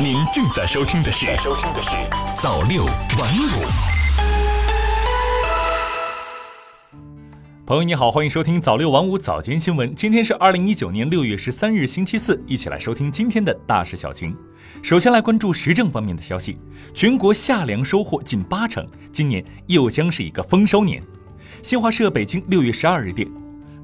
您正在收听的是《收听的是早六晚五》。朋友你好，欢迎收听早六晚五早间新闻。今天是二零一九年六月十三日，星期四，一起来收听今天的大事小情。首先来关注时政方面的消息，全国夏粮收获近八成，今年又将是一个丰收年。新华社北京六月十二日电，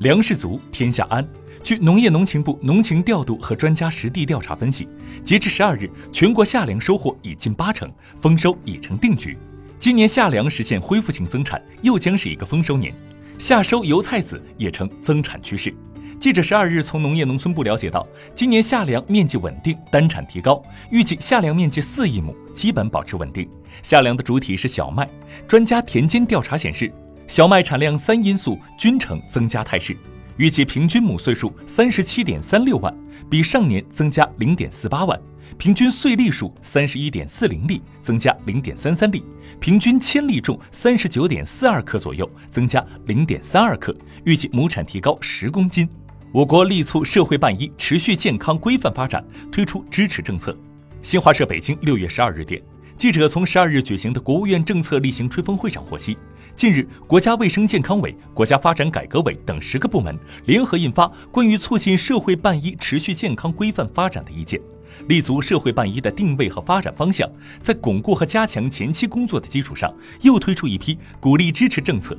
粮食足，天下安。据农业农情部农情调度和专家实地调查分析，截至十二日，全国夏粮收获已近八成，丰收已成定局。今年夏粮实现恢复性增产，又将是一个丰收年，夏收油菜籽也呈增产趋势。记者十二日从农业农村部了解到，今年夏粮面积稳定，单产提高，预计夏粮面积四亿亩，基本保持稳定。夏粮的主体是小麦，专家田间调查显示，小麦产量三因素均呈增加态势。预计平均亩岁数三十七点三六万，比上年增加零点四八万；平均穗粒数三十一点四零粒，增加零点三三粒；平均千粒重三十九点四二克左右，增加零点三二克。预计亩产提高十公斤。我国力促社会办医持续健康规范发展，推出支持政策。新华社北京六月十二日电。记者从十二日举行的国务院政策例行吹风会上获悉，近日，国家卫生健康委、国家发展改革委等十个部门联合印发《关于促进社会办医持续健康规范发展的意见》，立足社会办医的定位和发展方向，在巩固和加强前期工作的基础上，又推出一批鼓励支持政策。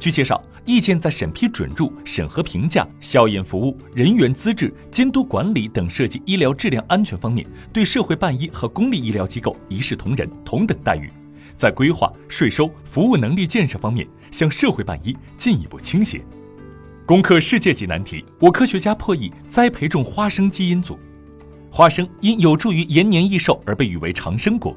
据介绍，意见在审批准入、审核评价、校验服务、人员资质、监督管理等涉及医疗质量安全方面，对社会办医和公立医疗机构一视同仁、同等待遇；在规划、税收、服务能力建设方面，向社会办医进一步倾斜。攻克世界级难题，我科学家破译栽培种花生基因组。花生因有助于延年益寿而被誉为长生果，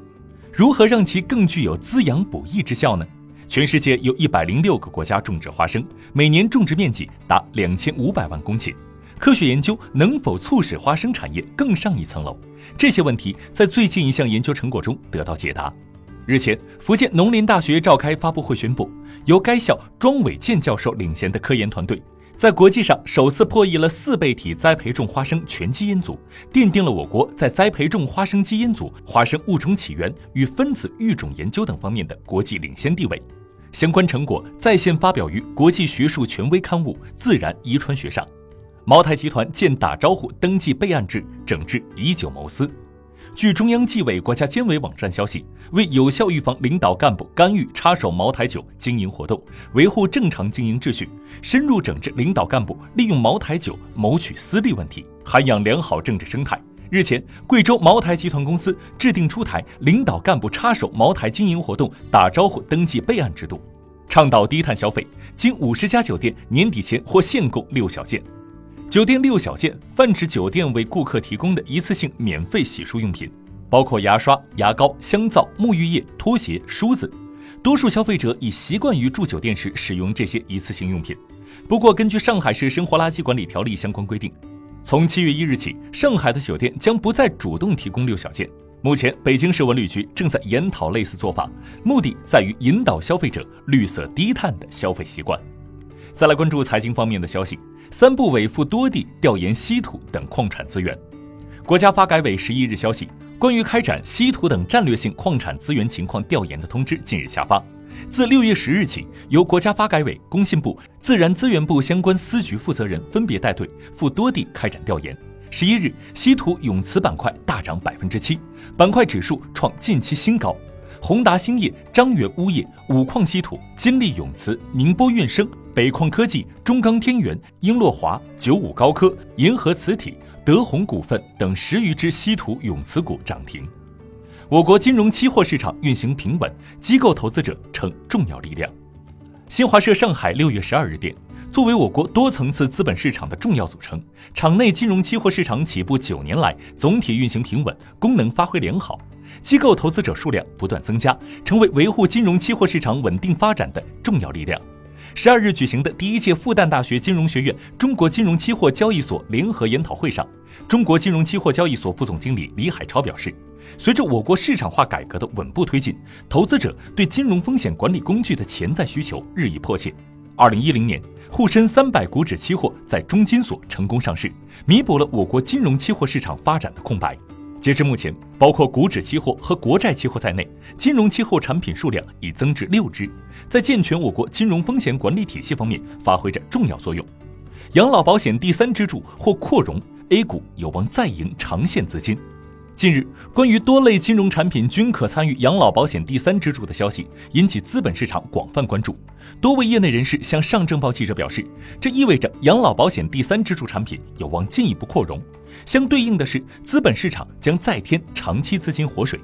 如何让其更具有滋养补益之效呢？全世界有一百零六个国家种植花生，每年种植面积达两千五百万公顷。科学研究能否促使花生产业更上一层楼？这些问题在最近一项研究成果中得到解答。日前，福建农林大学召开发布会宣布，由该校庄伟健教授领衔的科研团队，在国际上首次破译了四倍体栽培种花生全基因组，奠定了我国在栽培种花生基因组、花生物种起源与分子育种研究等方面的国际领先地位。相关成果在线发表于国际学术权威刊物《自然遗传学》上。茅台集团见打招呼登记备案制整治以久谋私。据中央纪委国家监委网站消息，为有效预防领导干部干预插手茅台酒经营活动，维护正常经营秩序，深入整治领导干部利用茅台酒谋取私利问题，涵养良好政治生态。日前，贵州茅台集团公司制定出台领导干部插手茅台经营活动打招呼登记备案制度，倡导低碳消费。近五十家酒店年底前或限购六小件。酒店六小件泛指酒店为顾客提供的一次性免费洗漱用品，包括牙刷、牙膏、香皂、沐浴液、拖鞋、梳子。多数消费者已习惯于住酒店时使用这些一次性用品。不过，根据上海市生活垃圾管理条例相关规定。从七月一日起，上海的酒店将不再主动提供六小件。目前，北京市文旅局正在研讨类似做法，目的在于引导消费者绿色低碳的消费习惯。再来关注财经方面的消息，三部委赴多地调研稀土等矿产资源。国家发改委十一日消息，关于开展稀土等战略性矿产资源情况调研的通知近日下发。自六月十日起，由国家发改委、工信部、自然资源部相关司局负责人分别带队赴多地开展调研。十一日，稀土永磁板块大涨百分之七，板块指数创近期新高。宏达兴业、张元钨业、五矿稀土、金利永磁、宁波运生、北矿科技、中钢天元、英洛华、九五高科、银河磁体、德宏股份等十余只稀土永磁股涨停。我国金融期货市场运行平稳，机构投资者成重要力量。新华社上海六月十二日电，作为我国多层次资本市场的重要组成，场内金融期货市场起步九年来总体运行平稳，功能发挥良好，机构投资者数量不断增加，成为维护金融期货市场稳定发展的重要力量。十二日举行的第一届复旦大学金融学院中国金融期货交易所联合研讨会上，中国金融期货交易所副总经理李海超表示。随着我国市场化改革的稳步推进，投资者对金融风险管理工具的潜在需求日益迫切。二零一零年，沪深三百股指期货在中金所成功上市，弥补了我国金融期货市场发展的空白。截至目前，包括股指期货和国债期货在内，金融期货产品数量已增至六只，在健全我国金融风险管理体系方面发挥着重要作用。养老保险第三支柱或扩容，A 股有望再迎长线资金。近日，关于多类金融产品均可参与养老保险第三支柱的消息引起资本市场广泛关注。多位业内人士向上证报记者表示，这意味着养老保险第三支柱产品有望进一步扩容，相对应的是，资本市场将再添长期资金活水。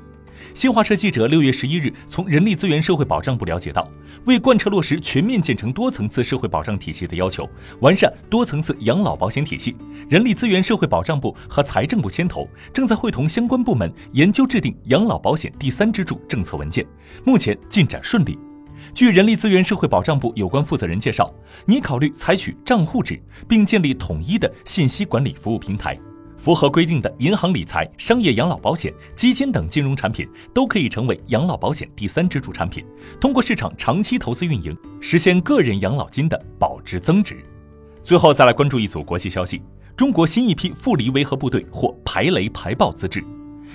新华社记者六月十一日从人力资源社会保障部了解到，为贯彻落实全面建成多层次社会保障体系的要求，完善多层次养老保险体系，人力资源社会保障部和财政部牵头，正在会同相关部门研究制定养老保险第三支柱政策文件，目前进展顺利。据人力资源社会保障部有关负责人介绍，拟考虑采取账户制，并建立统一的信息管理服务平台。符合规定的银行理财、商业养老保险、基金等金融产品都可以成为养老保险第三支柱产品，通过市场长期投资运营，实现个人养老金的保值增值。最后再来关注一组国际消息：中国新一批妇离维和部队获排雷排爆资质。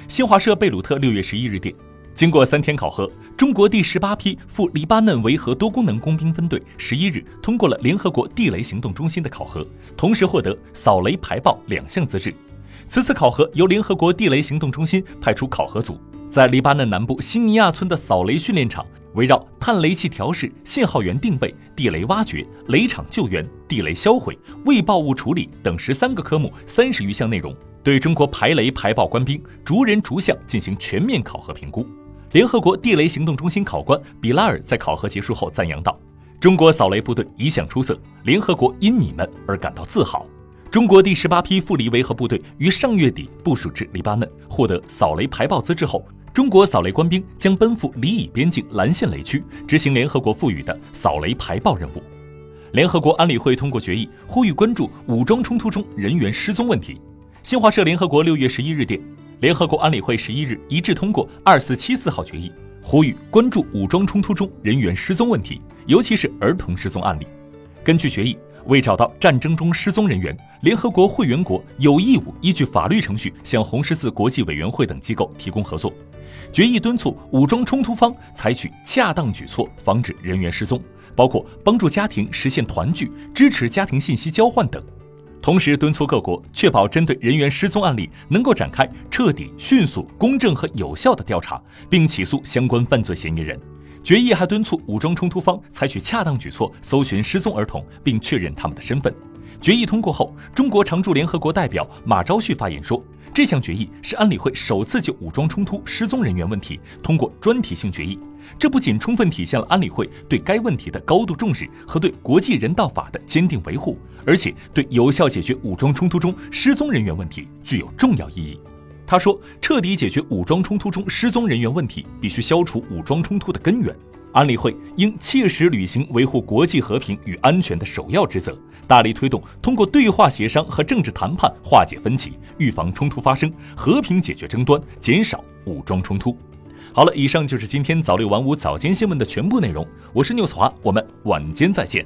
新华社贝鲁特六月十一日电，经过三天考核，中国第十八批赴黎巴嫩维和多功能工兵分队十一日通过了联合国地雷行动中心的考核，同时获得扫雷排爆两项资质。此次考核由联合国地雷行动中心派出考核组，在黎巴嫩南部新尼亚村的扫雷训练场，围绕探雷器调试、信号源定位、地雷挖掘、雷场救援、地雷销毁、未爆物处理等十三个科目、三十余项内容，对中国排雷排爆官兵逐人逐项进行全面考核评估。联合国地雷行动中心考官比拉尔在考核结束后赞扬道：“中国扫雷部队一向出色，联合国因你们而感到自豪。”中国第十八批赴黎维和部队于上月底部署至黎巴嫩，获得扫雷排爆资质后，中国扫雷官兵将奔赴黎以边境蓝线雷区，执行联合国赋予的扫雷排爆任务。联合国安理会通过决议，呼吁关注武装冲突中人员失踪问题。新华社联合国六月十一日电，联合国安理会十一日一致通过二四七四号决议，呼吁关注武装冲突中人员失踪问题，尤其是儿童失踪案例。根据决议。为找到战争中失踪人员，联合国会员国有义务依据法律程序向红十字国际委员会等机构提供合作。决议敦促武装冲突方采取恰当举措，防止人员失踪，包括帮助家庭实现团聚、支持家庭信息交换等。同时，敦促各国确保针对人员失踪案例能够展开彻底、迅速、公正和有效的调查，并起诉相关犯罪嫌疑人。决议还敦促武装冲突方采取恰当举措，搜寻失踪儿童，并确认他们的身份。决议通过后，中国常驻联合国代表马朝旭发言说：“这项决议是安理会首次就武装冲突失踪人员问题通过专题性决议，这不仅充分体现了安理会对该问题的高度重视和对国际人道法的坚定维护，而且对有效解决武装冲突中失踪人员问题具有重要意义。”他说：“彻底解决武装冲突中失踪人员问题，必须消除武装冲突的根源。安理会应切实履行维护国际和平与安全的首要职责，大力推动通过对话协商和政治谈判化解分歧，预防冲突发生，和平解决争端，减少武装冲突。”好了，以上就是今天早六晚五早间新闻的全部内容。我是纽斯华，我们晚间再见。